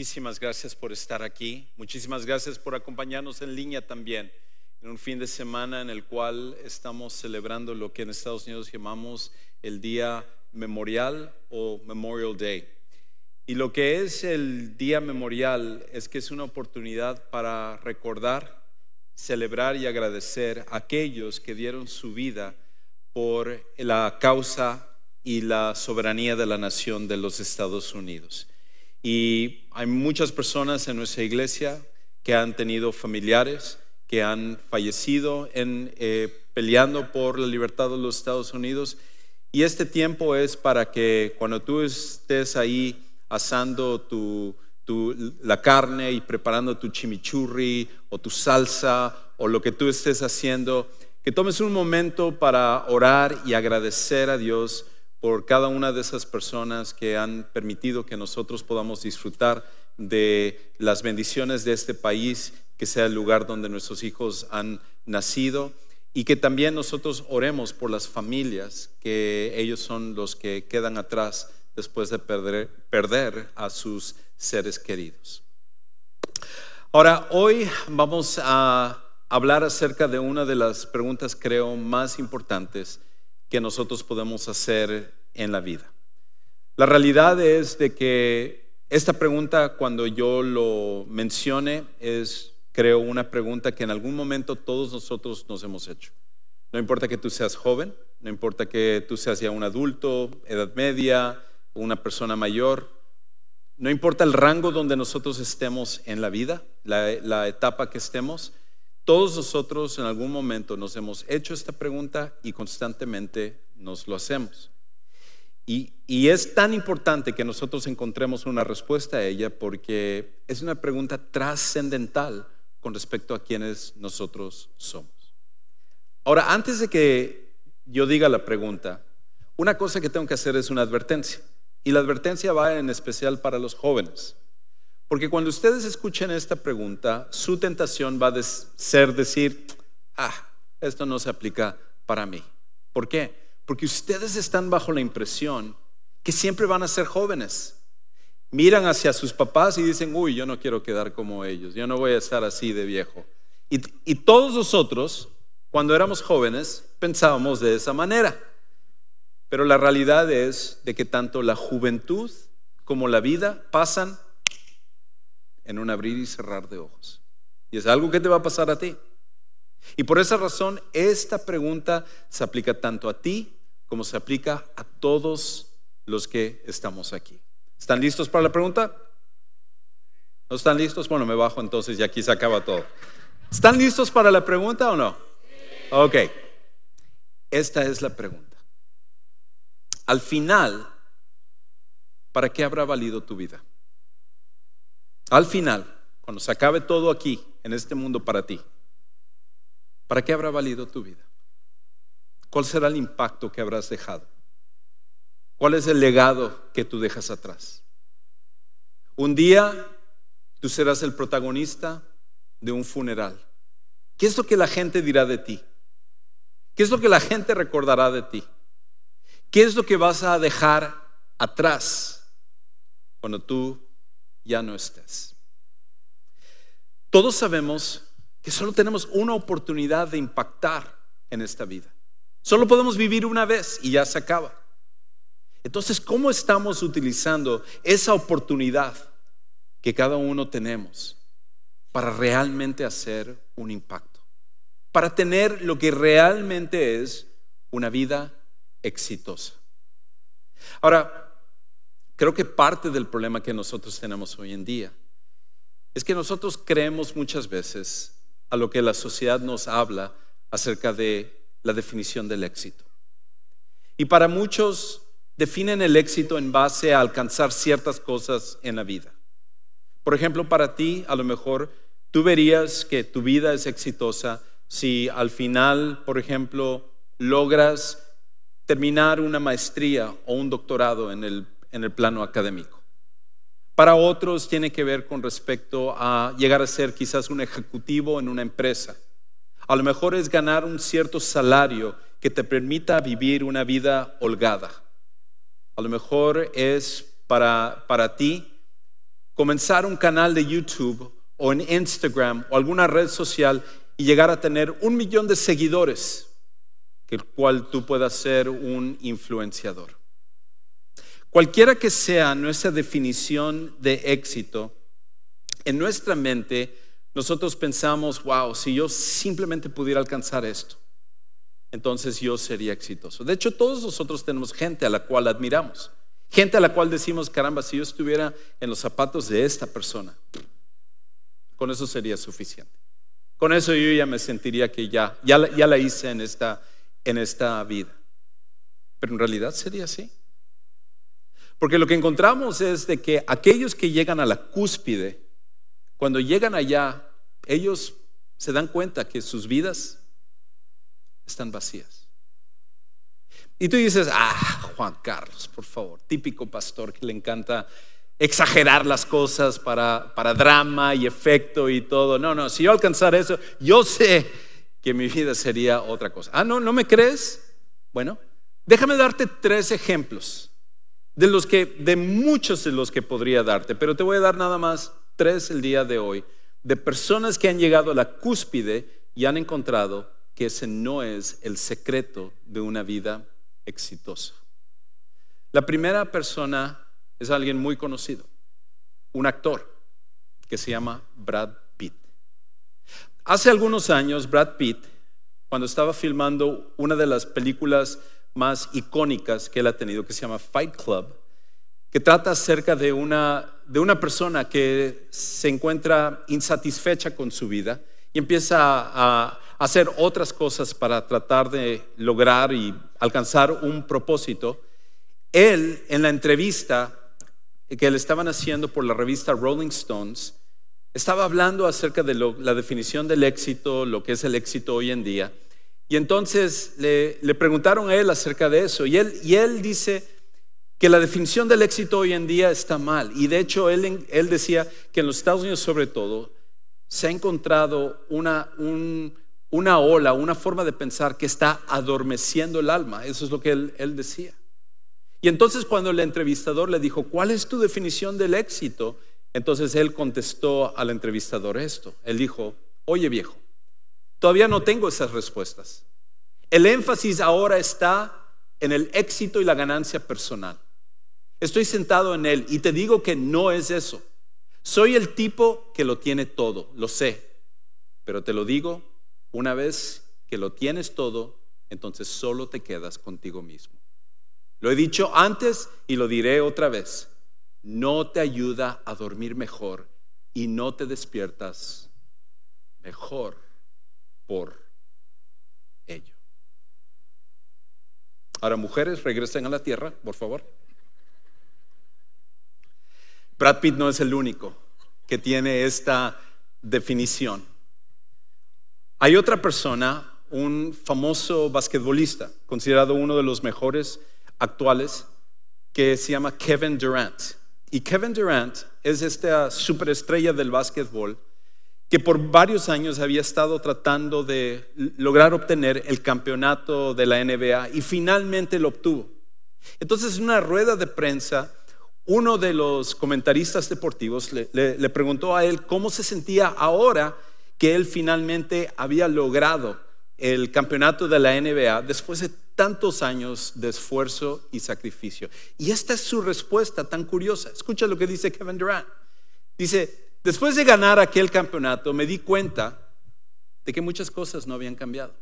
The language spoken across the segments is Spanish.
muchísimas gracias por estar aquí, muchísimas gracias por acompañarnos en línea también, en un fin de semana en el cual estamos celebrando lo que en Estados Unidos llamamos el Día Memorial o Memorial Day. Y lo que es el Día Memorial es que es una oportunidad para recordar, celebrar y agradecer a aquellos que dieron su vida por la causa y la soberanía de la nación de los Estados Unidos. Y hay muchas personas en nuestra iglesia que han tenido familiares que han fallecido en, eh, peleando por la libertad de los Estados Unidos. Y este tiempo es para que cuando tú estés ahí asando tu, la carne y preparando tu chimichurri o tu salsa o lo que tú estés haciendo, que tomes un momento para orar y agradecer a Dios por cada una de esas personas que han permitido que nosotros podamos disfrutar de las bendiciones de este país, que sea el lugar donde nuestros hijos han nacido y que también nosotros oremos por las familias, que ellos son los que quedan atrás después de perder, perder a sus seres queridos. Ahora, hoy vamos a hablar acerca de una de las preguntas, creo, más importantes que nosotros podemos hacer en la vida. La realidad es de que esta pregunta, cuando yo lo mencione, es, creo, una pregunta que en algún momento todos nosotros nos hemos hecho. No importa que tú seas joven, no importa que tú seas ya un adulto, edad media, una persona mayor, no importa el rango donde nosotros estemos en la vida, la, la etapa que estemos, todos nosotros en algún momento nos hemos hecho esta pregunta y constantemente nos lo hacemos. Y, es tan importante que nosotros encontremos una respuesta a ella porque es una pregunta trascendental con respecto a quienes nosotros somos. Ahora, antes de que yo diga la pregunta, una cosa que tengo que hacer es una advertencia. Y la advertencia va en especial para los jóvenes. Porque cuando ustedes escuchen esta pregunta, su tentación va a ser decir, ah, esto no se aplica para mí. ¿Por qué? Porque ustedes están bajo la impresión que siempre van a ser jóvenes. Miran hacia sus papás y dicen, uy, yo no quiero quedar como ellos, yo no voy a estar así de viejo. Y, y todos nosotros, cuando éramos jóvenes, pensábamos de esa manera. Pero la realidad es de que tanto la juventud como la vida pasan en un abrir y cerrar de ojos. Y es algo que te va a pasar a ti. Y por esa razón, esta pregunta se aplica tanto a ti como se aplica a todos los que estamos aquí. ¿Están listos para la pregunta? ¿No están listos? Bueno, me bajo entonces y aquí se acaba todo. ¿Están listos para la pregunta o no? Ok. Esta es la pregunta. Al final, ¿para qué habrá valido tu vida? Al final, cuando se acabe todo aquí, en este mundo para ti, ¿para qué habrá valido tu vida? ¿Cuál será el impacto que habrás dejado? ¿Cuál es el legado que tú dejas atrás? Un día tú serás el protagonista de un funeral. ¿Qué es lo que la gente dirá de ti? ¿Qué es lo que la gente recordará de ti? ¿Qué es lo que vas a dejar atrás cuando tú ya no estés. Todos sabemos que solo tenemos una oportunidad de impactar en esta vida. Solo podemos vivir una vez y ya se acaba. Entonces, ¿cómo estamos utilizando esa oportunidad que cada uno tenemos para realmente hacer un impacto? Para tener lo que realmente es una vida exitosa. Ahora, Creo que parte del problema que nosotros tenemos hoy en día es que nosotros creemos muchas veces a lo que la sociedad nos habla acerca de la definición del éxito. Y para muchos definen el éxito en base a alcanzar ciertas cosas en la vida. Por ejemplo, para ti, a lo mejor, tú verías que tu vida es exitosa si al final, por ejemplo, logras terminar una maestría o un doctorado en el en el plano académico. Para otros tiene que ver con respecto a llegar a ser quizás un ejecutivo en una empresa. A lo mejor es ganar un cierto salario que te permita vivir una vida holgada. A lo mejor es para, para ti comenzar un canal de YouTube o en Instagram o alguna red social y llegar a tener un millón de seguidores, el cual tú puedas ser un influenciador. Cualquiera que sea nuestra definición de éxito, en nuestra mente nosotros pensamos, wow, si yo simplemente pudiera alcanzar esto, entonces yo sería exitoso. De hecho, todos nosotros tenemos gente a la cual admiramos, gente a la cual decimos, caramba, si yo estuviera en los zapatos de esta persona, con eso sería suficiente. Con eso yo ya me sentiría que ya, ya, la hice en esta, en esta vida. Pero en realidad sería así. Porque lo que encontramos es de que aquellos que llegan a la cúspide, cuando llegan allá, ellos se dan cuenta que sus vidas están vacías. Y tú dices, ah, Juan Carlos, por favor, típico pastor que le encanta exagerar las cosas para, para drama y efecto y todo. No, no, si yo alcanzara eso, yo sé que mi vida sería otra cosa. Ah, no, ¿no me crees? Bueno, déjame darte tres ejemplos de los que, de muchos de los que podría darte, pero te voy a dar nada más tres el día de hoy, de personas que han llegado a la cúspide y han encontrado que ese no es el secreto de una vida exitosa. La primera persona es alguien muy conocido, un actor que se llama Brad Pitt. Hace algunos años, Brad Pitt, cuando estaba filmando una de las películas más icónicas que él ha tenido, que se llama Fight Club, que trata acerca de una, de una persona que se encuentra insatisfecha con su vida y empieza a, hacer otras cosas para tratar de lograr y alcanzar un propósito. Él, en la entrevista que le estaban haciendo por la revista Rolling Stones, estaba hablando acerca de la definición del éxito, lo que es el éxito hoy en día. Y entonces le, preguntaron a él acerca de eso. Y él, y él dice que la definición del éxito hoy en día está mal. Y de hecho él, él decía que en los Estados Unidos sobre todo se ha encontrado una, una ola, una forma de pensar que está adormeciendo el alma. Eso es lo que él, él decía. Y entonces cuando el entrevistador le dijo, ¿cuál es tu definición del éxito? Entonces él contestó al entrevistador esto. Él dijo, oye viejo, Todavía no tengo esas respuestas. El énfasis ahora está en el éxito y la ganancia personal. Estoy sentado en él y te digo que no es eso. Soy el tipo que lo tiene todo, lo sé, pero te lo digo, una vez que lo tienes todo, entonces solo te quedas contigo mismo. Lo he dicho antes y lo diré otra vez. No te ayuda a dormir mejor y no te despiertas mejor por ello. Ahora, mujeres, regresen a la tierra, por favor. Brad Pitt no es el único que tiene esta definición. Hay otra persona, un famoso basquetbolista, considerado uno de los mejores actuales, que se llama Kevin Durant. Y Kevin Durant es esta superestrella del básquetbol que por varios años había estado tratando de lograr obtener el campeonato de la NBA y finalmente lo obtuvo. Entonces, en una rueda de prensa, uno de los comentaristas deportivos le, le, preguntó a él cómo se sentía ahora que él finalmente había logrado el campeonato de la NBA después de tantos años de esfuerzo y sacrificio. Y esta es su respuesta tan curiosa. Escucha lo que dice Kevin Durant. Dice, Después de ganar aquel campeonato, me di cuenta de que muchas cosas no habían cambiado.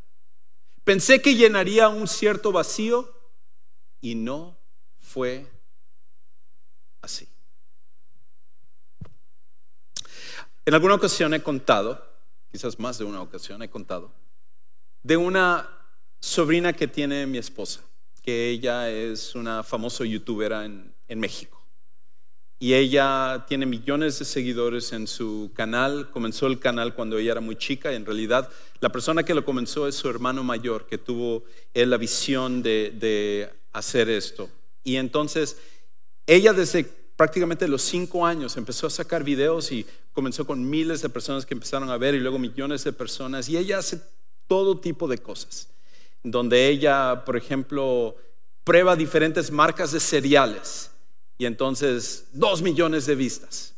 Pensé que llenaría un cierto vacío y no fue así. En alguna ocasión he contado, quizás más de una ocasión he contado, de una sobrina que tiene mi esposa, que ella es una famosa youtuber en, en México y ella tiene millones de seguidores en su canal. Comenzó el canal cuando ella era muy chica en realidad la persona que lo comenzó es su hermano mayor que tuvo la visión de, hacer esto. Y entonces ella desde prácticamente los cinco años empezó a sacar videos y comenzó con miles de personas que empezaron a ver y luego millones de personas y ella hace todo tipo de cosas, donde ella, por ejemplo, prueba diferentes marcas de cereales y entonces dos millones de vistas.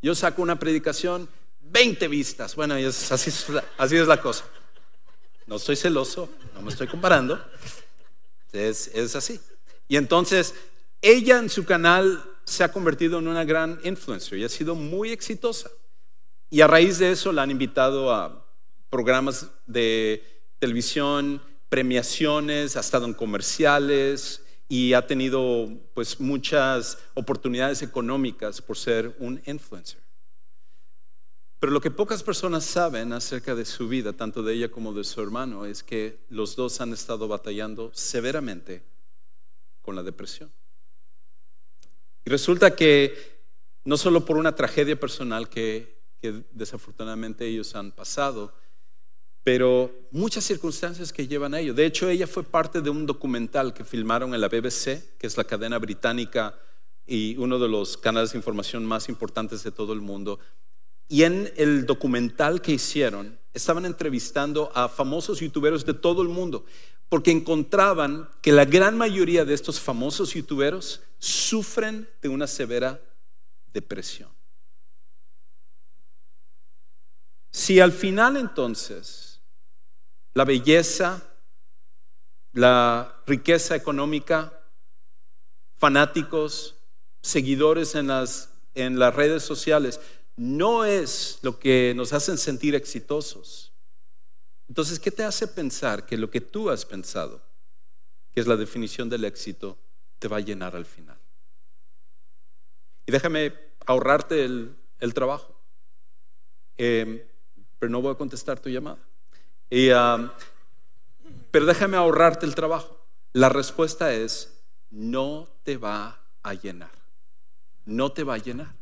Yo saco una predicación, 20 vistas. Bueno, es, así, así es la cosa. No estoy celoso, no me estoy comparando. Es, es así. Y entonces, ella en su canal se ha convertido en una gran influencer y ha sido muy exitosa. Y a raíz de eso la han invitado a programas de televisión, premiaciones, ha estado en comerciales y ha tenido pues muchas oportunidades económicas por ser un influencer. Pero lo que pocas personas saben acerca de su vida, tanto de ella como de su hermano, es que los dos han estado batallando severamente con la depresión. Y resulta que no solo por una tragedia personal que, desafortunadamente ellos han pasado, pero muchas circunstancias que llevan a ello. De hecho, ella fue parte de un documental que filmaron en la BBC, que es la cadena británica y uno de los canales de información más importantes de todo el mundo. Y en el documental que hicieron, estaban entrevistando a famosos youtuberos de todo el mundo, porque encontraban que la gran mayoría de estos famosos youtuberos sufren de una severa depresión. Si al final entonces la belleza, la riqueza económica, fanáticos, seguidores en las, en las redes sociales, no es lo que nos hacen sentir exitosos. Entonces, ¿qué te hace pensar que lo que tú has pensado, que es la definición del éxito, te va a llenar al final? Y déjame ahorrarte el, trabajo. Em, pero no voy a contestar tu llamada. Pero déjame ahorrarte el trabajo. La respuesta es, no te va a llenar. No te va a llenar.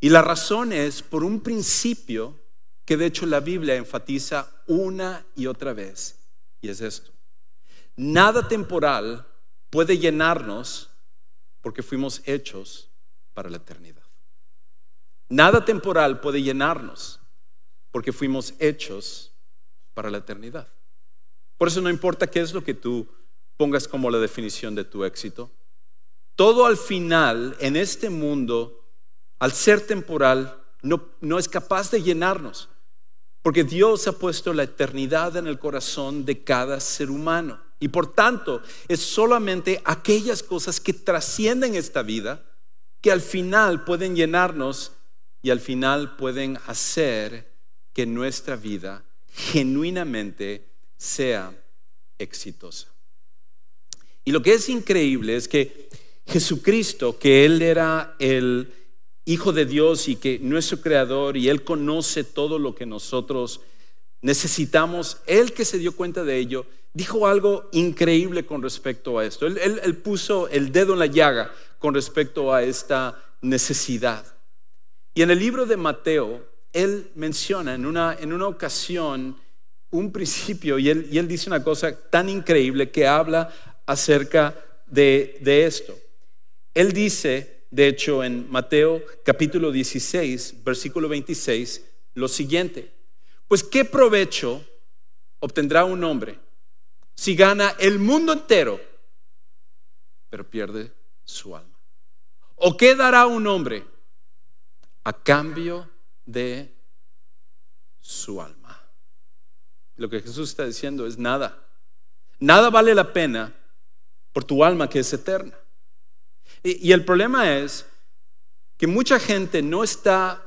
Y la razón es por un principio que de hecho la Biblia enfatiza una y otra vez. Y es esto. Nada temporal puede llenarnos porque fuimos hechos para la eternidad. Nada temporal puede llenarnos porque fuimos hechos para la eternidad. Por eso no importa qué es lo que tú pongas como la definición de tu éxito. Todo al final en este mundo, al ser temporal, no, no es capaz de llenarnos. Porque Dios ha puesto la eternidad en el corazón de cada ser humano. Y por tanto, es solamente aquellas cosas que trascienden esta vida que al final pueden llenarnos y al final pueden hacer que nuestra vida genuinamente sea exitosa. Y lo que es increíble es que Jesucristo, que Él era el Hijo de Dios y que nuestro Creador y Él conoce todo lo que nosotros necesitamos, Él que se dio cuenta de ello, dijo algo increíble con respecto a esto. Él, él puso el dedo en la llaga con respecto a esta necesidad. Y en el libro de Mateo, él menciona en una, en una ocasión un principio y él, y él dice una cosa tan increíble que habla acerca de, de esto. Él dice, de hecho, en Mateo capítulo 16, versículo 26, lo siguiente. Pues qué provecho obtendrá un hombre si gana el mundo entero, pero pierde su alma. ¿O qué dará un hombre a cambio de su alma? Lo que Jesús está diciendo es nada. Nada vale la pena por tu alma que es eterna. Y, el problema es que mucha gente no está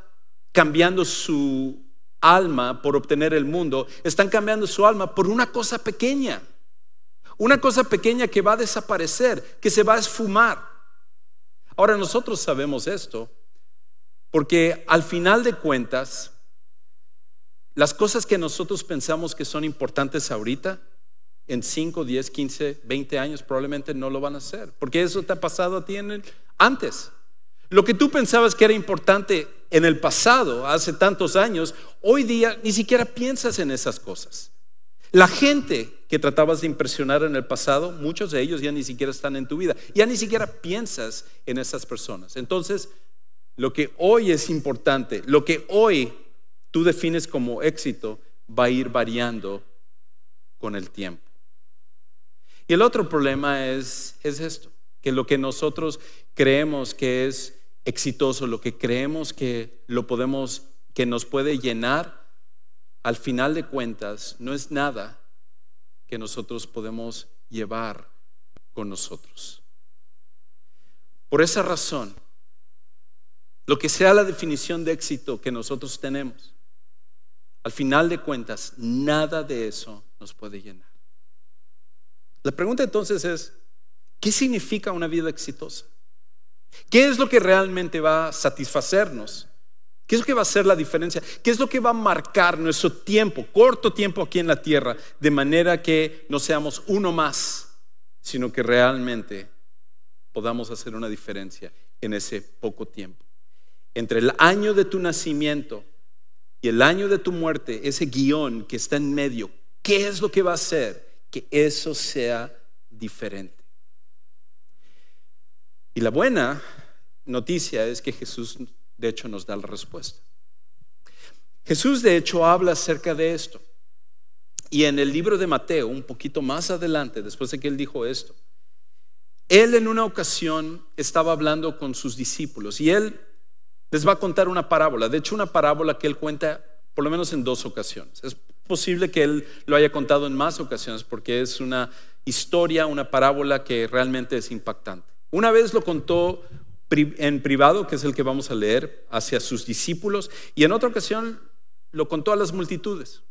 cambiando su alma por obtener el mundo, están cambiando su alma por una cosa pequeña. Una cosa pequeña que va a desaparecer, que se va a esfumar. Ahora nosotros sabemos esto porque al final de cuentas, las cosas que nosotros pensamos que son importantes ahorita, en 5, 10, 15, 20 años probablemente no lo van a hacer, porque eso te ha pasado a ti antes. Lo que tú pensabas que era importante en el pasado, hace tantos años, hoy día ni siquiera piensas en esas cosas. La gente que tratabas de impresionar en el pasado, muchos de ellos ya ni siquiera están en tu vida, ya ni siquiera piensas en esas personas. Entonces, lo que hoy es importante, lo que hoy tú defines como éxito, va a ir variando con el tiempo. Y el otro problema es, es esto, que lo que nosotros creemos que es exitoso, lo que creemos que lo podemos, que nos puede llenar, al final de cuentas no es nada que nosotros podemos llevar con nosotros. Por esa razón, lo que sea la definición de éxito que nosotros tenemos, al final de cuentas, nada de eso nos puede llenar. La pregunta entonces es, ¿qué significa una vida exitosa? ¿Qué es lo que realmente va a satisfacernos? ¿Qué es lo que va a hacer la diferencia? ¿Qué es lo que va a marcar nuestro tiempo, corto tiempo aquí en la tierra, de manera que no seamos uno más, sino que realmente podamos hacer una diferencia en ese poco tiempo? Entre el año de tu nacimiento y el año de tu muerte, ese guion que está en medio, ¿qué es lo que va a hacer que eso sea diferente? Y la buena noticia es que Jesús de hecho nos da la respuesta. Jesús de hecho habla acerca de esto. Y en el libro de Mateo, un poquito más adelante, después de que él dijo esto, él en una ocasión estaba hablando con sus discípulos y él les va a contar una parábola. De hecho, una parábola que él cuenta por lo menos en dos ocasiones. Es posible que él lo haya contado en más ocasiones porque es una historia, una parábola que realmente es impactante. Una vez lo contó en privado, que es el que vamos a leer, hacia sus discípulos, y en otra ocasión lo contó a las multitudes.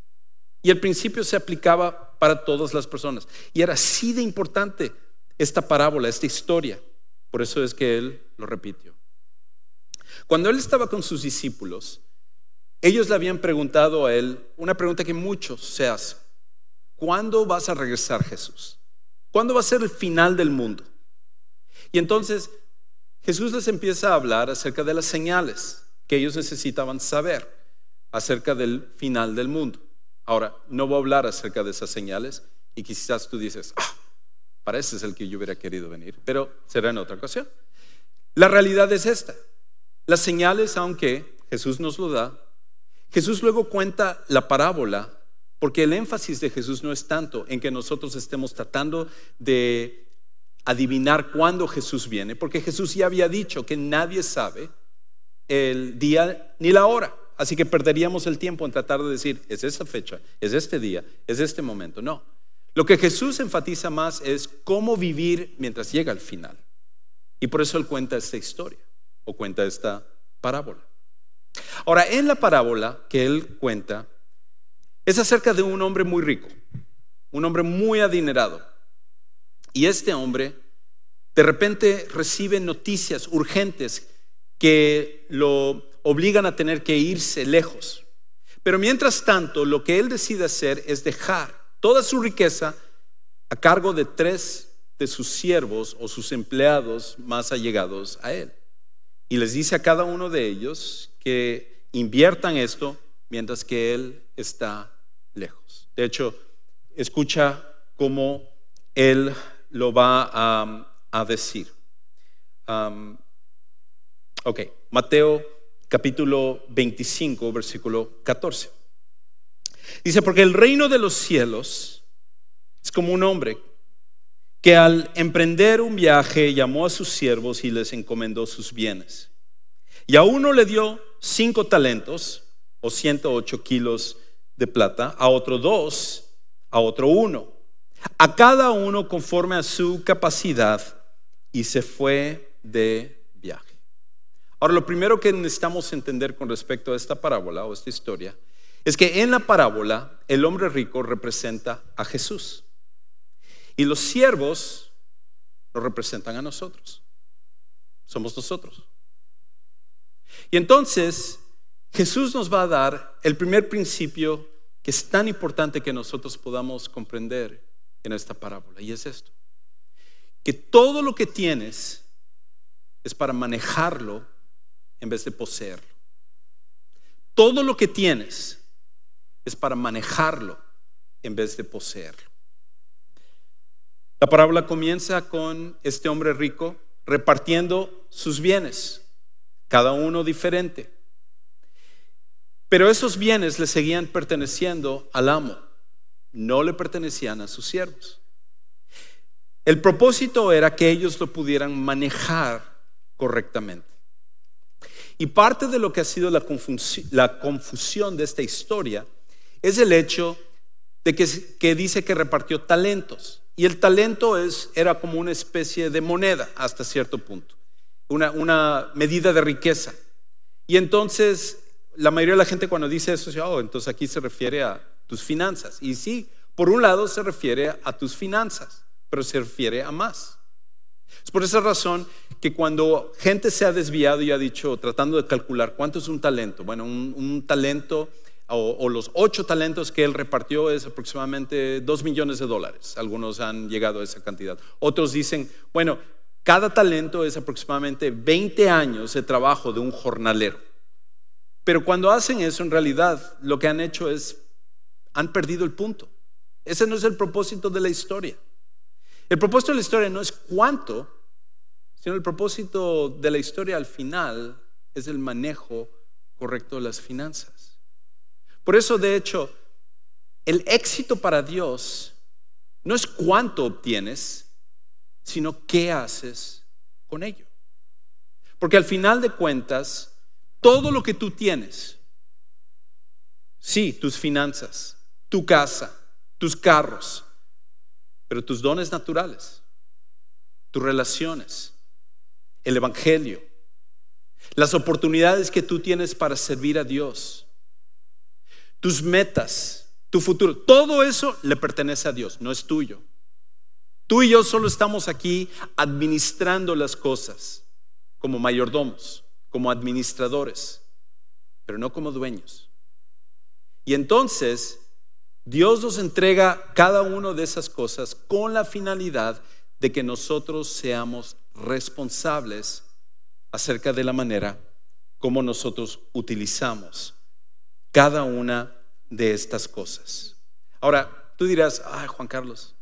Y al principio se aplicaba para todas las personas. Y era así de importante esta parábola, esta historia. Por eso es que él lo repitió. Cuando él estaba con sus discípulos, ellos le habían preguntado a él una pregunta que muchos se hacen. ¿Cuándo vas a regresar Jesús? ¿Cuándo va a ser el final del mundo? Y entonces Jesús les empieza a hablar acerca de las señales que ellos necesitaban saber acerca del final del mundo. Ahora, no voy a hablar acerca de esas señales y quizás tú dices, ah, para ese es el que yo hubiera querido venir, pero será en otra ocasión. La realidad es esta. Las señales, aunque Jesús nos lo da, Jesús luego cuenta la parábola, porque el énfasis de Jesús no es tanto en que nosotros estemos tratando de adivinar cuándo Jesús viene, porque Jesús ya había dicho que nadie sabe el día ni la hora. Así que perderíamos el tiempo en tratar de decir, es esa fecha, es este día, es este momento. No. Lo que Jesús enfatiza más es cómo vivir mientras llega al final. Y por eso él cuenta esta historia o cuenta esta parábola. Ahora, en la parábola que él cuenta, es acerca de un hombre muy rico, un hombre muy adinerado, y este hombre de repente recibe noticias urgentes que lo obligan a tener que irse lejos. Pero mientras tanto, lo que él decide hacer es dejar toda su riqueza a cargo de tres de sus siervos o sus empleados más allegados a él. Y les dice a cada uno de ellos que inviertan esto mientras que él está lejos. De hecho, escucha cómo él lo va a, decir. ok, Mateo capítulo 25, versículo 14. Dice, porque el reino de los cielos es como un hombre que al emprender un viaje llamó a sus siervos y les encomendó sus bienes. Y a uno le dio cinco talentos o 108 kilos de plata, a otro dos, a otro uno a cada uno conforme a su capacidad y se fue de viaje. Ahora, lo primero que necesitamos entender con respecto a esta parábola o esta historia es que en la parábola el hombre rico representa a Jesús y los siervos lo representan a nosotros. Somos nosotros. Y entonces Jesús nos va a dar el primer principio que es tan importante que nosotros podamos comprender en esta parábola. Y es esto. Que todo lo que tienes es para manejarlo en vez de poseerlo. Todo lo que tienes es para manejarlo en vez de poseerlo. La parábola comienza con este hombre rico repartiendo sus bienes, cada uno diferente. Pero esos bienes le seguían perteneciendo al amo no le pertenecían a sus siervos. El propósito era que ellos lo pudieran manejar correctamente. Y parte de lo que ha sido la, confusión de esta historia es el hecho de que, dice que repartió talentos. Y el talento es, era como una especie de moneda hasta cierto punto, una, una medida de riqueza. Y entonces la mayoría de la gente cuando dice eso, dice, oh, entonces aquí se refiere a tus finanzas. Y sí, por un lado se refiere a tus finanzas, pero se refiere a más. Es por esa razón que cuando gente se ha desviado y ha dicho, tratando de calcular cuánto es un talento, bueno, un, talento o, los ocho talentos que él repartió es aproximadamente dos millones de dólares. Algunos han llegado a esa cantidad. Otros dicen, bueno, cada talento es aproximadamente 20 años de trabajo de un jornalero. Pero cuando hacen eso, en realidad lo que han hecho es, han perdido el punto. Ese no es el propósito de la historia. El propósito de la historia no es cuánto, sino el propósito de la historia al final es el manejo correcto de las finanzas. Por eso, de hecho, el éxito para Dios no es cuánto obtienes, sino qué haces con ello. Porque al final de cuentas, todo lo que tú tienes, sí, tus finanzas, tu casa, tus carros, pero tus dones naturales, tus relaciones, el Evangelio, las oportunidades que tú tienes para servir a Dios, tus metas, tu futuro, todo eso le pertenece a Dios, no es tuyo. Tú y yo solo estamos aquí administrando las cosas como mayordomos como administradores, pero no como dueños. Y entonces Dios nos entrega cada una de esas cosas con la finalidad de que nosotros seamos responsables acerca de la manera como nosotros utilizamos cada una de estas cosas. Ahora, tú dirás, ay Juan Carlos,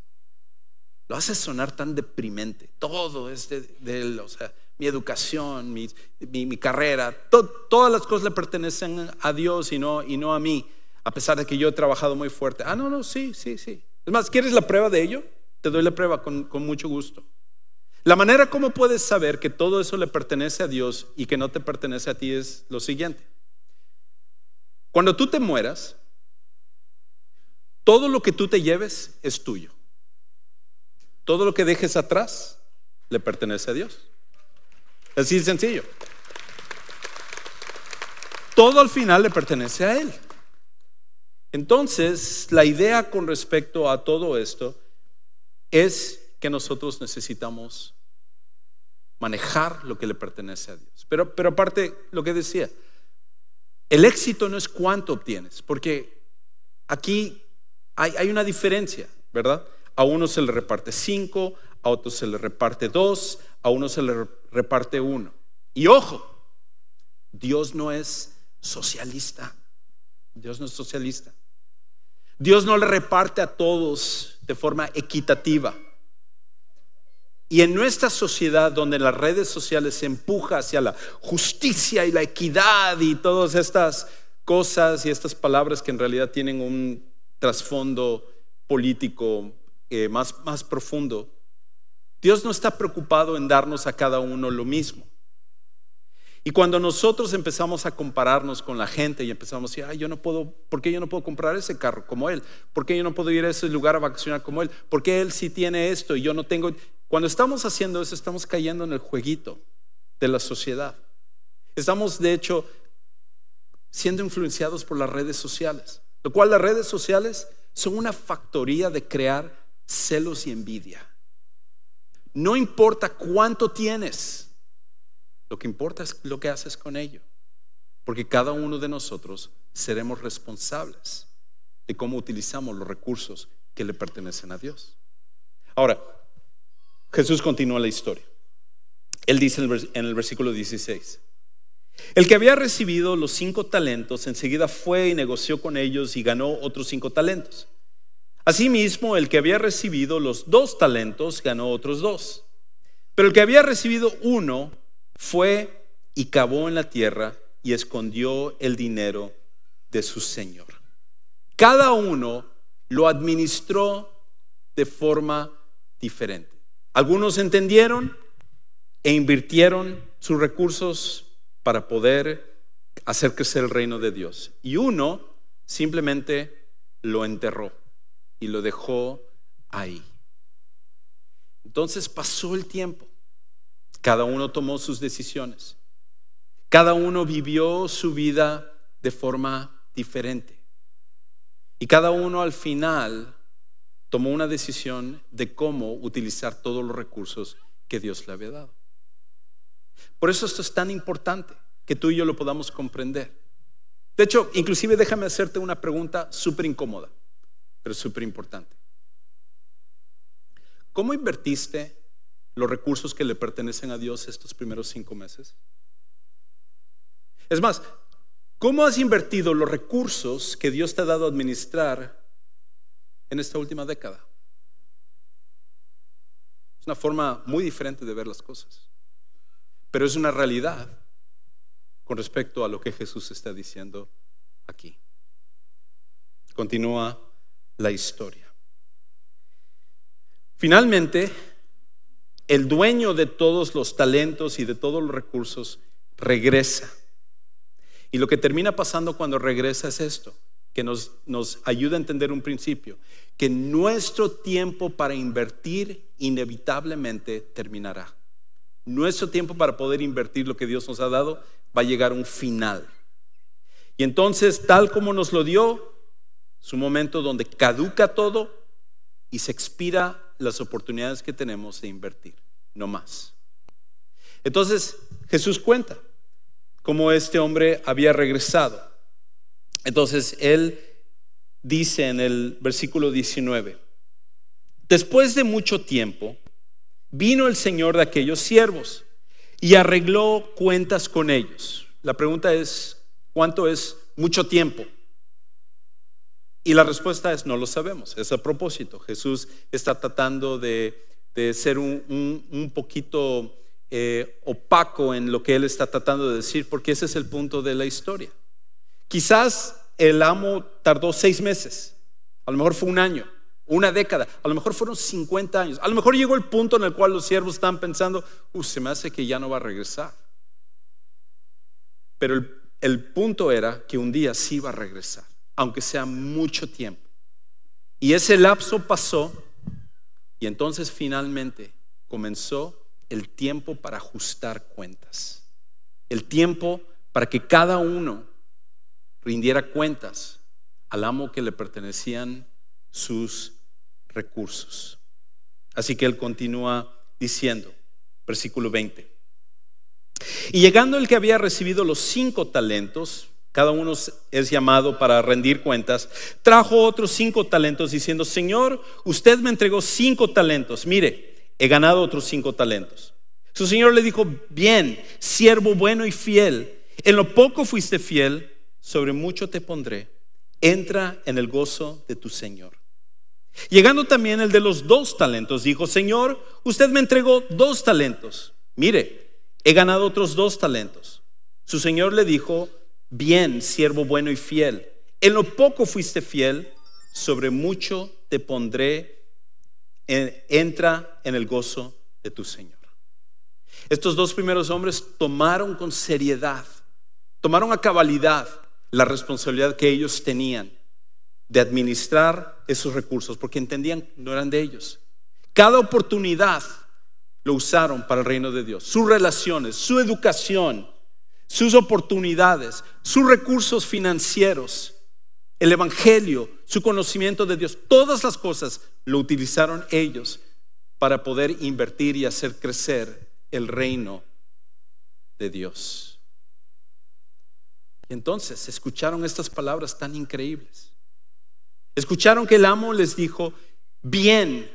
lo haces sonar tan deprimente, todo es de, de él, o sea, mi educación, mi, carrera, todas las cosas le pertenecen a Dios y no, y no a mí, a pesar de que yo he trabajado muy fuerte. Ah, no, no, sí, sí, sí. Es más, ¿quieres la prueba de ello? Te doy la prueba con, con mucho gusto. La manera como puedes saber que todo eso le pertenece a Dios y que no te pertenece a ti es lo siguiente. Cuando tú te mueras, todo lo que tú te lleves es tuyo. Todo lo que dejes atrás le pertenece a Dios. Así de sencillo. Todo al final le pertenece a Él. Entonces, la idea con respecto a todo esto es que nosotros necesitamos manejar lo que le pertenece a Dios. Pero, pero aparte, lo que decía, el éxito no es cuánto obtienes, porque aquí hay, una diferencia, ¿verdad? A uno se le reparte cinco, a otro se le reparte dos, a uno se le reparte uno. Y ojo, Dios no es socialista. Dios no es socialista. Dios no le reparte a todos de forma equitativa. Y en nuestra sociedad donde las redes sociales se empuja hacia la justicia y la equidad y todas estas cosas y estas palabras que en realidad tienen un trasfondo político eh, más, más profundo, Dios no está preocupado en darnos a cada uno lo mismo. Y cuando nosotros empezamos a compararnos con la gente y empezamos a decir, ay, yo no puedo, ¿por qué yo no puedo comprar ese carro como él? ¿Por qué yo no puedo ir a ese lugar a vacacionar como él? ¿Por qué él sí tiene esto y yo no tengo? Cuando estamos haciendo eso, estamos cayendo en el jueguito de la sociedad. Estamos, de hecho, siendo influenciados por las redes sociales, lo cual las redes sociales son una factoría de crear celos y envidia. No importa cuánto tienes, lo que importa es lo que haces con ello. Porque cada uno de nosotros seremos responsables de cómo utilizamos los recursos que le pertenecen a Dios. Ahora, Jesús continúa la historia. Él dice en el versículo 16, el que había recibido los cinco talentos enseguida fue y negoció con ellos y ganó otros cinco talentos. Asimismo, el que había recibido los dos talentos ganó otros dos. Pero el que había recibido uno fue y cavó en la tierra y escondió el dinero de su señor. Cada uno lo administró de forma diferente. Algunos entendieron e invirtieron sus recursos para poder hacer crecer el reino de Dios. Y uno simplemente lo enterró y lo dejó ahí. Entonces pasó el tiempo. Cada uno tomó sus decisiones. Cada uno vivió su vida de forma diferente. Y cada uno al final tomó una decisión de cómo utilizar todos los recursos que Dios le había dado. Por eso esto es tan importante que tú y yo lo podamos comprender. De hecho, inclusive déjame hacerte una pregunta súper incómoda, pero súper importante. ¿Cómo invertiste los recursos que le pertenecen a Dios estos primeros cinco meses? Es más, ¿cómo has invertido los recursos que Dios te ha dado a administrar en esta última década? Es una forma muy diferente de ver las cosas, pero es una realidad con respecto a lo que Jesús está diciendo aquí. Continúa la historia. Finalmente, el dueño de todos los talentos y de todos los recursos regresa. Y lo que termina pasando cuando regresa es esto, que nos, nos ayuda a entender un principio, que nuestro tiempo para invertir inevitablemente terminará. Nuestro tiempo para poder invertir lo que Dios nos ha dado va a llegar a un final. Y entonces, tal como nos lo dio, es un momento donde caduca todo y se expira las oportunidades que tenemos de invertir, no más. Entonces Jesús cuenta cómo este hombre había regresado. Entonces él dice en el versículo 19, después de mucho tiempo, vino el Señor de aquellos siervos y arregló cuentas con ellos. La pregunta es, ¿cuánto es mucho tiempo? Y la respuesta es no lo sabemos, es a propósito. Jesús está tratando de, ser un, poquito eh, opaco en lo que él está tratando de decir, porque ese es el punto de la historia. Quizás el amo tardó seis meses, a lo mejor fue un año, una década, a lo mejor fueron 50 años, a lo mejor llegó el punto en el cual los siervos están pensando, se me hace que ya no va a regresar. Pero el, el punto era que un día sí va a regresar aunque sea mucho tiempo. Y ese lapso pasó y entonces finalmente comenzó el tiempo para ajustar cuentas. El tiempo para que cada uno rindiera cuentas al amo que le pertenecían sus recursos. Así que él continúa diciendo, versículo 20. Y llegando el que había recibido los cinco talentos, cada uno es llamado para rendir cuentas, trajo otros cinco talentos diciendo, Señor, usted me entregó cinco talentos, mire, he ganado otros cinco talentos. Su Señor le dijo, bien, siervo bueno y fiel, en lo poco fuiste fiel, sobre mucho te pondré, entra en el gozo de tu Señor. Llegando también el de los dos talentos, dijo, Señor, usted me entregó dos talentos, mire, he ganado otros dos talentos. Su Señor le dijo, Bien, siervo bueno y fiel. En lo poco fuiste fiel, sobre mucho te pondré. entra en el gozo de tu Señor. Estos dos primeros hombres tomaron con seriedad, tomaron a cabalidad la responsabilidad que ellos tenían de administrar esos recursos, porque entendían que no eran de ellos. Cada oportunidad lo usaron para el reino de Dios. Sus relaciones, su educación, sus oportunidades, sus recursos financieros, el Evangelio, su conocimiento de Dios, todas las cosas lo utilizaron ellos para poder invertir y hacer crecer el reino de Dios. Entonces escucharon estas palabras tan increíbles. Escucharon que el amo les dijo, bien,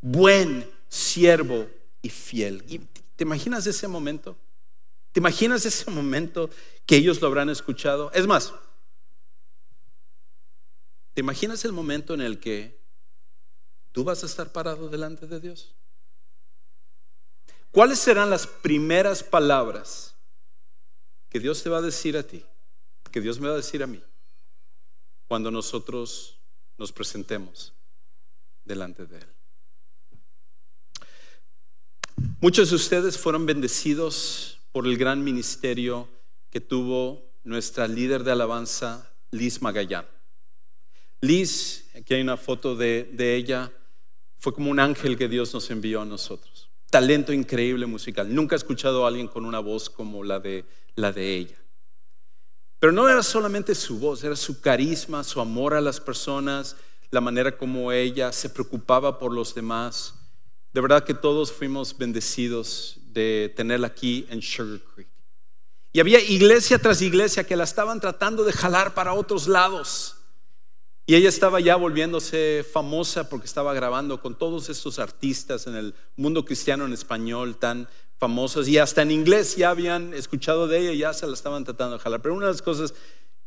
buen siervo y fiel. ¿Te imaginas ese momento? ¿Te imaginas ese momento que ellos lo habrán escuchado? Es más, ¿te imaginas el momento en el que tú vas a estar parado delante de Dios? ¿Cuáles serán las primeras palabras que Dios te va a decir a ti, que Dios me va a decir a mí, cuando nosotros nos presentemos delante de Él? Muchos de ustedes fueron bendecidos por el gran ministerio que tuvo nuestra líder de alabanza, Liz Magallán. Liz, aquí hay una foto de, de ella, fue como un ángel que Dios nos envió a nosotros. Talento increíble musical. Nunca he escuchado a alguien con una voz como la de, la de ella. Pero no era solamente su voz, era su carisma, su amor a las personas, la manera como ella se preocupaba por los demás. De verdad que todos fuimos bendecidos de tenerla aquí en Sugar Creek. Y había iglesia tras iglesia que la estaban tratando de jalar para otros lados. Y ella estaba ya volviéndose famosa porque estaba grabando con todos estos artistas en el mundo cristiano en español tan famosos y hasta en inglés ya habían escuchado de ella y ya se la estaban tratando de jalar. Pero una de las cosas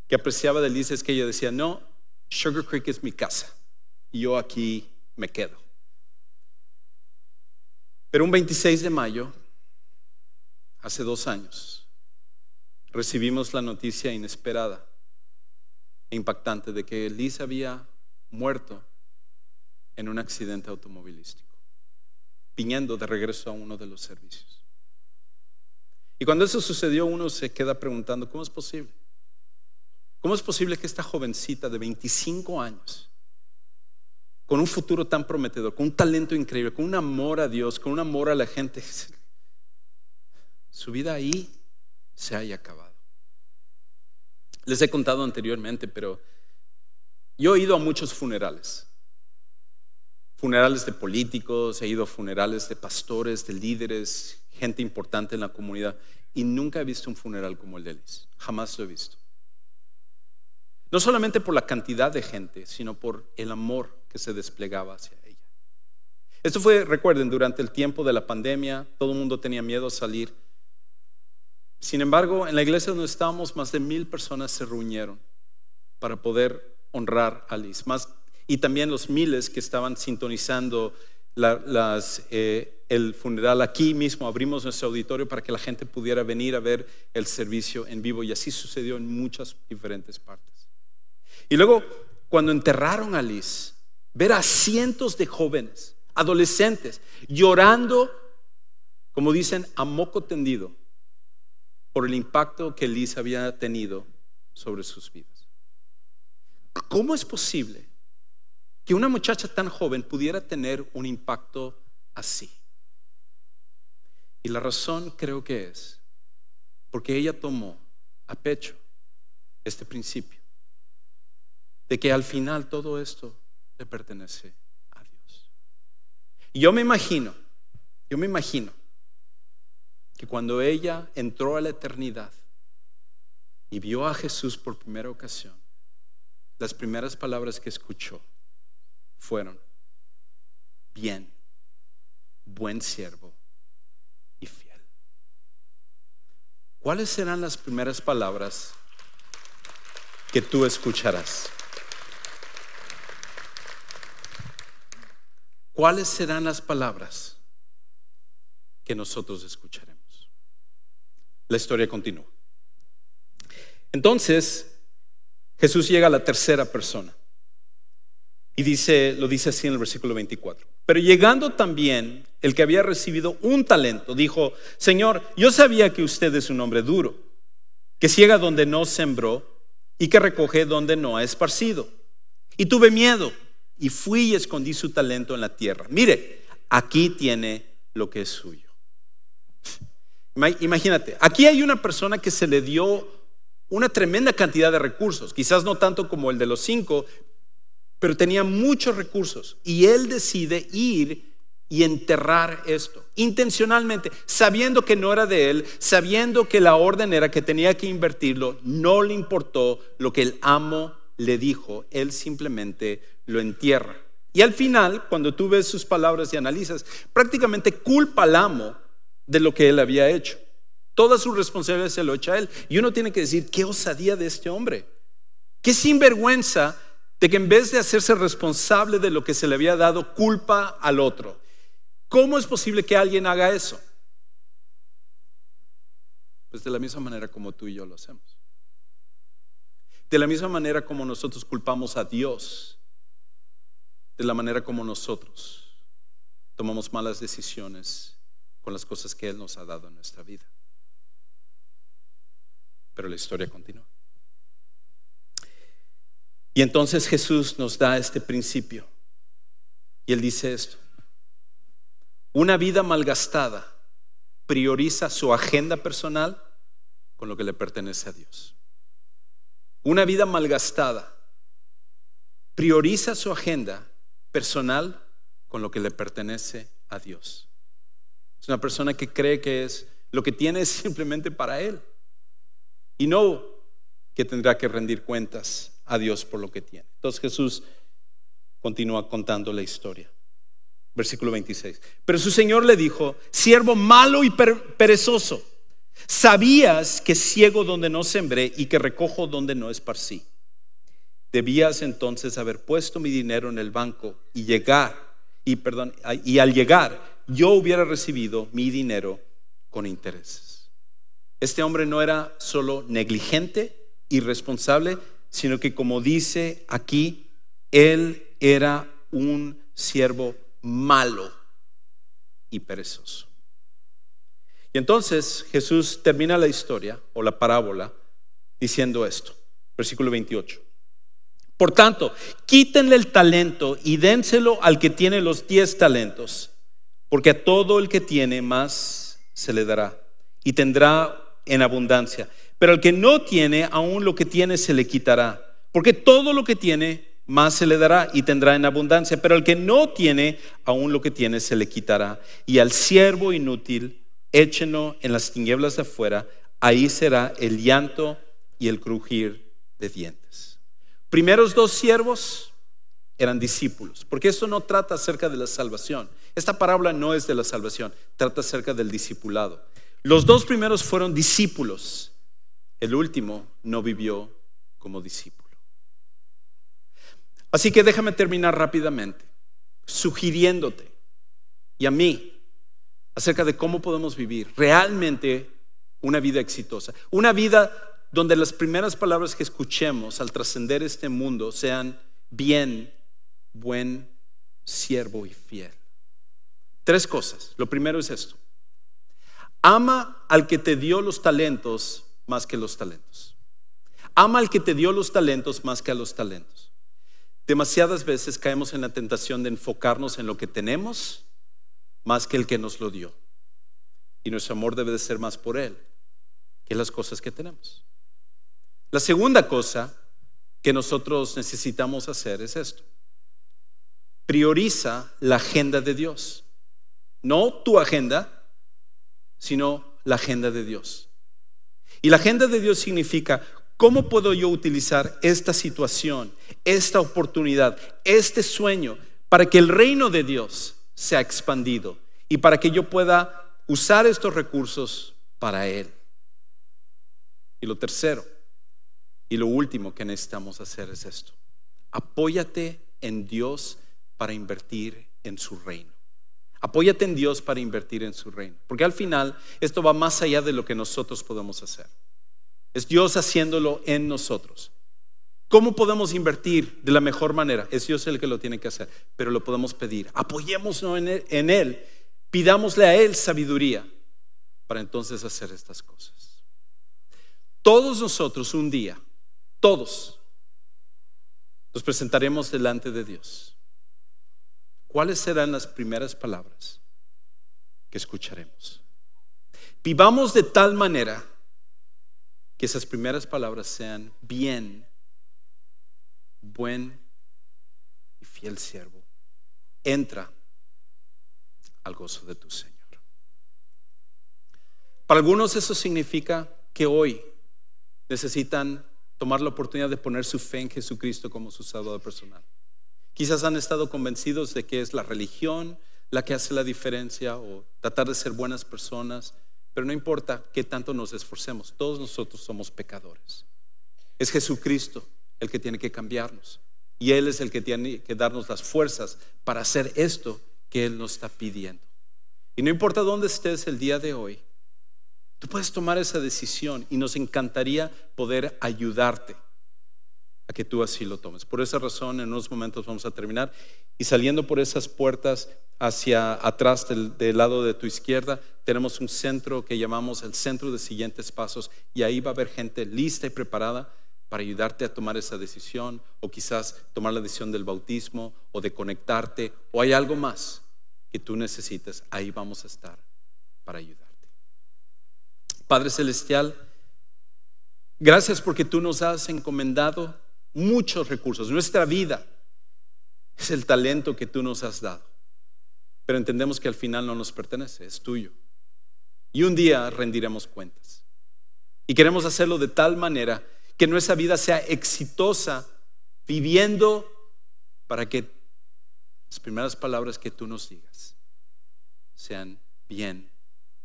que apreciaba de Liz es que ella decía, no, Sugar Creek es mi casa y yo aquí me quedo. Pero un 26 de mayo, hace dos años, recibimos la noticia inesperada e impactante de que Liz había muerto en un accidente automovilístico, viniendo de regreso a uno de los servicios. Y cuando eso sucedió, uno se queda preguntando, ¿cómo es posible? ¿Cómo es posible que esta jovencita de 25 años, con un futuro tan prometedor, con un talento increíble, con un amor a Dios, con un amor a la gente, su vida ahí se haya acabado? Les he contado anteriormente, pero yo he ido a muchos funerales. Funerales de políticos, he ido a funerales de pastores, de líderes, gente importante en la comunidad, y nunca he visto un funeral como el de Liz. Jamás lo he visto. No solamente por la cantidad de gente, sino por el amor que se desplegaba hacia ella. Esto fue, recuerden, durante el tiempo de la pandemia, todo el mundo tenía miedo a salir sin embargo, en la iglesia donde estábamos, más de mil personas se reunieron para poder honrar a Liz. Más, y también los miles que estaban sintonizando eh, el funeral aquí mismo. Abrimos nuestro auditorio para que la gente pudiera venir a ver el servicio en vivo. Y así sucedió en muchas diferentes partes. Y luego, cuando enterraron a Liz, ver a cientos de jóvenes, adolescentes, llorando, como dicen, a moco tendido por el impacto que Liz había tenido sobre sus vidas. ¿Cómo es posible que una muchacha tan joven pudiera tener un impacto así? Y la razón creo que es porque ella tomó a pecho este principio de que al final todo esto le pertenece a Dios. Y yo me imagino, yo me imagino que cuando ella entró a la eternidad y vio a Jesús por primera ocasión, las primeras palabras que escuchó fueron, bien, buen siervo y fiel. ¿Cuáles serán las primeras palabras que tú escucharás? ¿Cuáles serán las palabras que nosotros escucharemos? La historia continúa. Entonces, Jesús llega a la tercera persona. Y dice, lo dice así en el versículo 24. Pero llegando también el que había recibido un talento, dijo, Señor, yo sabía que usted es un hombre duro, que ciega donde no sembró y que recoge donde no ha esparcido. Y tuve miedo y fui y escondí su talento en la tierra. Mire, aquí tiene lo que es suyo. Imagínate, aquí hay una persona que se le dio una tremenda cantidad de recursos, quizás no tanto como el de los cinco, pero tenía muchos recursos. Y él decide ir y enterrar esto, intencionalmente, sabiendo que no era de él, sabiendo que la orden era que tenía que invertirlo, no le importó lo que el amo le dijo, él simplemente lo entierra. Y al final, cuando tú ves sus palabras y analizas, prácticamente culpa al amo de lo que él había hecho. Toda su responsabilidad se lo echa a él. Y uno tiene que decir, qué osadía de este hombre. Qué sinvergüenza de que en vez de hacerse responsable de lo que se le había dado, culpa al otro. ¿Cómo es posible que alguien haga eso? Pues de la misma manera como tú y yo lo hacemos. De la misma manera como nosotros culpamos a Dios. De la manera como nosotros tomamos malas decisiones con las cosas que Él nos ha dado en nuestra vida. Pero la historia continúa. Y entonces Jesús nos da este principio. Y él dice esto. Una vida malgastada prioriza su agenda personal con lo que le pertenece a Dios. Una vida malgastada prioriza su agenda personal con lo que le pertenece a Dios. Es una persona que cree que es lo que tiene es simplemente para él y no que tendrá que rendir cuentas a Dios por lo que tiene. Entonces Jesús continúa contando la historia. Versículo 26. Pero su Señor le dijo, siervo malo y perezoso, sabías que ciego donde no sembré y que recojo donde no esparcí. Debías entonces haber puesto mi dinero en el banco y llegar, y perdón, y al llegar yo hubiera recibido mi dinero con intereses. Este hombre no era solo negligente, irresponsable, sino que como dice aquí, él era un siervo malo y perezoso. Y entonces Jesús termina la historia o la parábola diciendo esto, versículo 28. Por tanto, quítenle el talento y dénselo al que tiene los diez talentos, porque a todo el que tiene más se le dará y tendrá en abundancia. Pero al que no tiene, aún lo que tiene se le quitará, porque todo lo que tiene más se le dará y tendrá en abundancia, pero al que no tiene, aún lo que tiene se le quitará. Y al siervo inútil, échenlo en las tinieblas de afuera, ahí será el llanto y el crujir de dientes. Primeros dos siervos eran discípulos, porque esto no trata acerca de la salvación. Esta parábola no es de la salvación, trata acerca del discipulado. Los dos primeros fueron discípulos, el último no vivió como discípulo. Así que déjame terminar rápidamente, sugiriéndote y a mí acerca de cómo podemos vivir realmente una vida exitosa. Una vida donde las primeras palabras que escuchemos al trascender este mundo sean bien, buen, siervo y fiel. Tres cosas. Lo primero es esto. Ama al que te dio los talentos más que los talentos. Ama al que te dio los talentos más que a los talentos. Demasiadas veces caemos en la tentación de enfocarnos en lo que tenemos más que el que nos lo dio. Y nuestro amor debe de ser más por Él que las cosas que tenemos. La segunda cosa que nosotros necesitamos hacer es esto. Prioriza la agenda de Dios. No tu agenda, sino la agenda de Dios. Y la agenda de Dios significa ¿Cómo puedo yo utilizar esta situación, esta oportunidad, este sueño para que el reino de Dios sea expandido y para que yo pueda usar estos recursos para Él? Y lo tercero y lo último que necesitamos hacer es esto. Apóyate en Dios para invertir en su reino. Apóyate en Dios para invertir en su reino. Porque al final esto va más allá de lo que nosotros podemos hacer. Es Dios haciéndolo en nosotros. ¿Cómo podemos invertir de la mejor manera? Es Dios el que lo tiene que hacer, pero lo podemos pedir. Apoyémonos en él, en él, pidámosle a Él sabiduría para entonces hacer estas cosas. Todos nosotros un día, todos, nos presentaremos delante de Dios. ¿Cuáles serán las primeras palabras que escucharemos? Vivamos de tal manera que esas primeras palabras sean bien, buen y fiel siervo. Entra al gozo de tu Señor. Para algunos eso significa que hoy necesitan tomar la oportunidad de poner su fe en Jesucristo como su Salvador personal. Quizás han estado convencidos de que es la religión la que hace la diferencia o tratar de ser buenas personas pero no importa qué tanto nos esforcemos, todos nosotros somos pecadores. Es Jesucristo el que tiene que cambiarnos. Y Él es el que tiene que darnos las fuerzas para hacer esto que Él nos está pidiendo. Y no importa dónde estés el día de hoy, tú puedes tomar esa decisión y nos encantaría poder ayudarte a que tú así lo tomes. Por esa razón, en unos momentos vamos a terminar y saliendo por esas puertas hacia atrás del, lado de tu izquierda, tenemos un centro que llamamos el centro de siguientes pasos y ahí va a haber gente lista y preparada para ayudarte a tomar esa decisión o quizás tomar la decisión del bautismo o de conectarte o hay algo más que tú necesites, ahí vamos a estar para ayudarte. Padre Celestial, gracias porque tú nos has encomendado muchos recursos. Nuestra vida es el talento que tú nos has dado. Pero entendemos que al final no nos pertenece, es tuyo. Y un día rendiremos cuentas. Y queremos hacerlo de tal manera que nuestra vida sea exitosa, viviendo para que las primeras palabras que tú nos digas sean bien,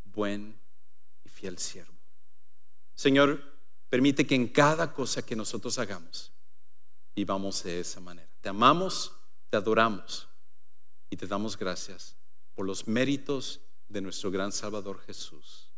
buen y fiel siervo. Señor, permite que en cada cosa que nosotros hagamos, vivamos de esa manera. Te amamos, te adoramos y te damos gracias por los méritos de nuestro gran Salvador Jesús.